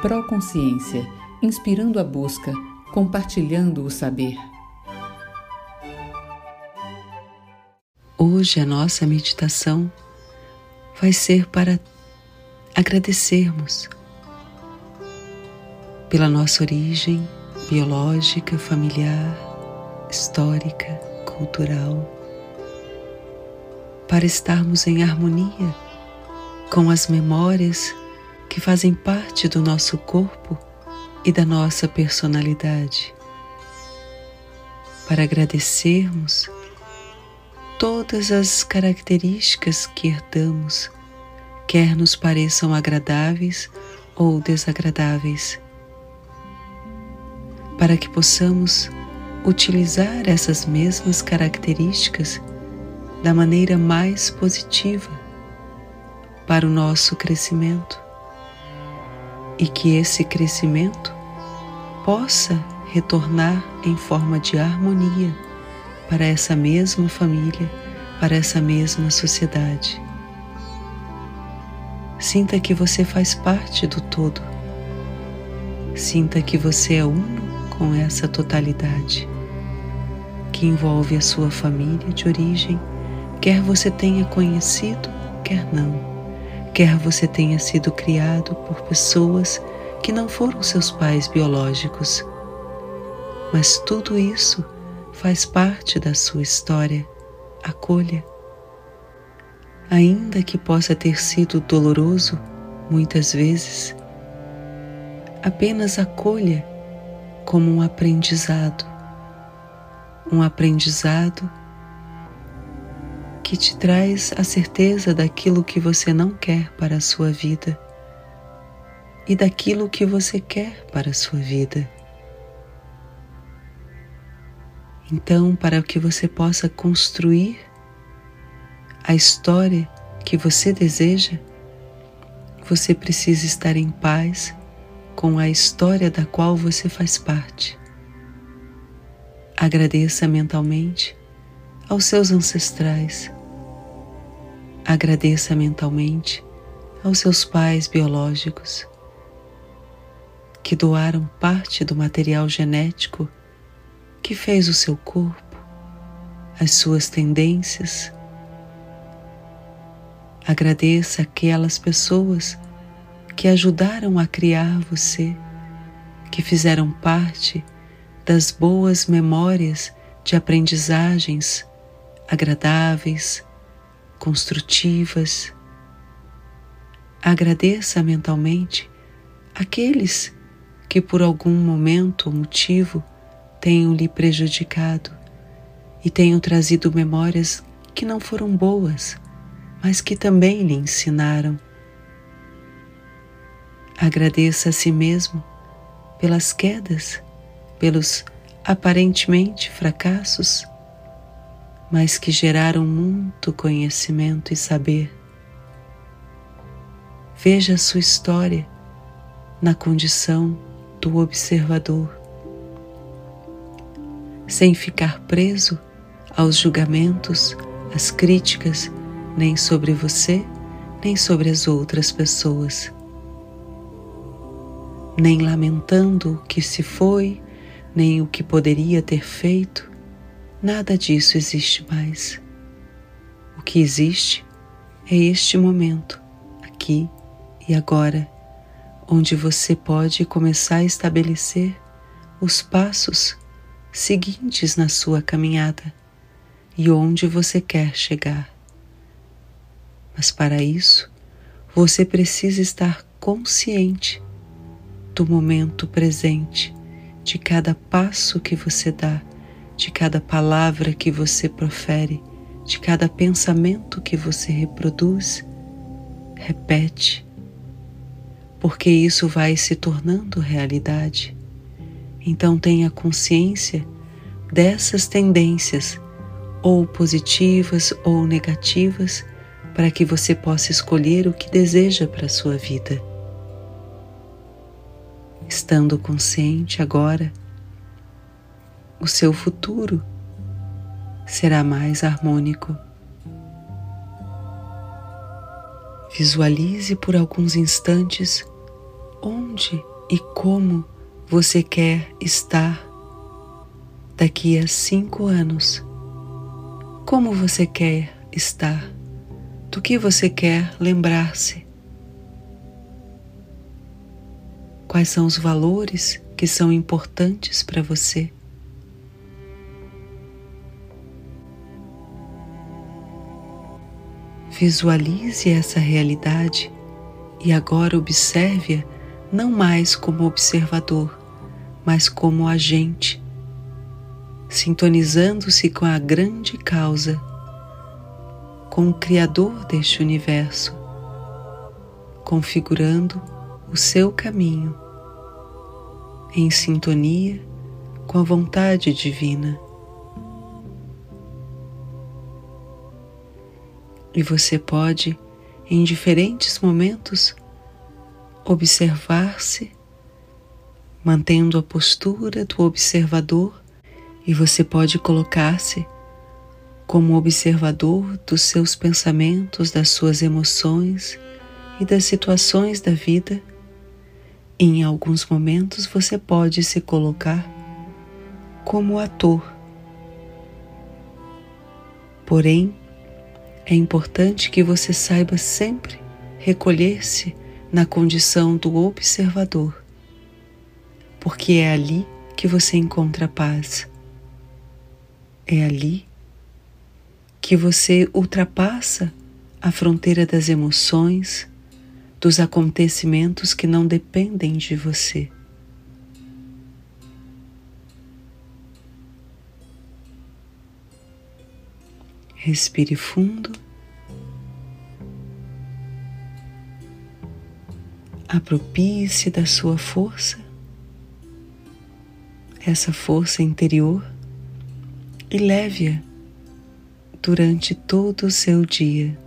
Proconsciência, inspirando a busca, compartilhando o saber. Hoje a nossa meditação vai ser para agradecermos pela nossa origem biológica, familiar, histórica, cultural, para estarmos em harmonia com as memórias que fazem parte do nosso corpo e da nossa personalidade, para agradecermos todas as características que herdamos, quer nos pareçam agradáveis ou desagradáveis para que possamos utilizar essas mesmas características da maneira mais positiva para o nosso crescimento e que esse crescimento possa retornar em forma de harmonia para essa mesma família, para essa mesma sociedade. Sinta que você faz parte do todo. Sinta que você é uno com essa totalidade que envolve a sua família de origem, quer você tenha conhecido, quer não, quer você tenha sido criado por pessoas que não foram seus pais biológicos. Mas tudo isso faz parte da sua história. Acolha. Ainda que possa ter sido doloroso muitas vezes, apenas acolha como um aprendizado, um aprendizado que te traz a certeza daquilo que você não quer para a sua vida e daquilo que você quer para a sua vida. Então, para que você possa construir a história que você deseja, você precisa estar em paz com a história da qual você faz parte. Agradeça mentalmente aos seus ancestrais. Agradeça mentalmente aos seus pais biológicos que doaram parte do material genético que fez o seu corpo, as suas tendências. Agradeça aquelas pessoas que ajudaram a criar você, que fizeram parte das boas memórias de aprendizagens agradáveis, construtivas. Agradeça mentalmente aqueles que por algum momento ou motivo tenham lhe prejudicado e tenham trazido memórias que não foram boas, mas que também lhe ensinaram Agradeça a si mesmo pelas quedas, pelos aparentemente fracassos, mas que geraram muito conhecimento e saber. Veja a sua história na condição do observador, sem ficar preso aos julgamentos, às críticas, nem sobre você, nem sobre as outras pessoas nem lamentando o que se foi, nem o que poderia ter feito, nada disso existe mais. O que existe é este momento, aqui e agora, onde você pode começar a estabelecer os passos seguintes na sua caminhada e onde você quer chegar. Mas para isso, você precisa estar consciente do momento presente, de cada passo que você dá, de cada palavra que você profere, de cada pensamento que você reproduz, repete, porque isso vai se tornando realidade. Então tenha consciência dessas tendências, ou positivas ou negativas, para que você possa escolher o que deseja para a sua vida. Estando consciente agora, o seu futuro será mais harmônico. Visualize por alguns instantes onde e como você quer estar daqui a cinco anos. Como você quer estar? Do que você quer lembrar-se? Quais são os valores que são importantes para você? Visualize essa realidade e agora observe-a não mais como observador, mas como agente, sintonizando-se com a grande causa, com o Criador deste universo, configurando o seu caminho em sintonia com a vontade divina. E você pode, em diferentes momentos, observar-se, mantendo a postura do observador, e você pode colocar-se como observador dos seus pensamentos, das suas emoções e das situações da vida. Em alguns momentos você pode se colocar como ator. Porém, é importante que você saiba sempre recolher-se na condição do observador, porque é ali que você encontra paz. É ali que você ultrapassa a fronteira das emoções, dos acontecimentos que não dependem de você. Respire fundo. Apropie-se da sua força, essa força interior, e leve-a durante todo o seu dia.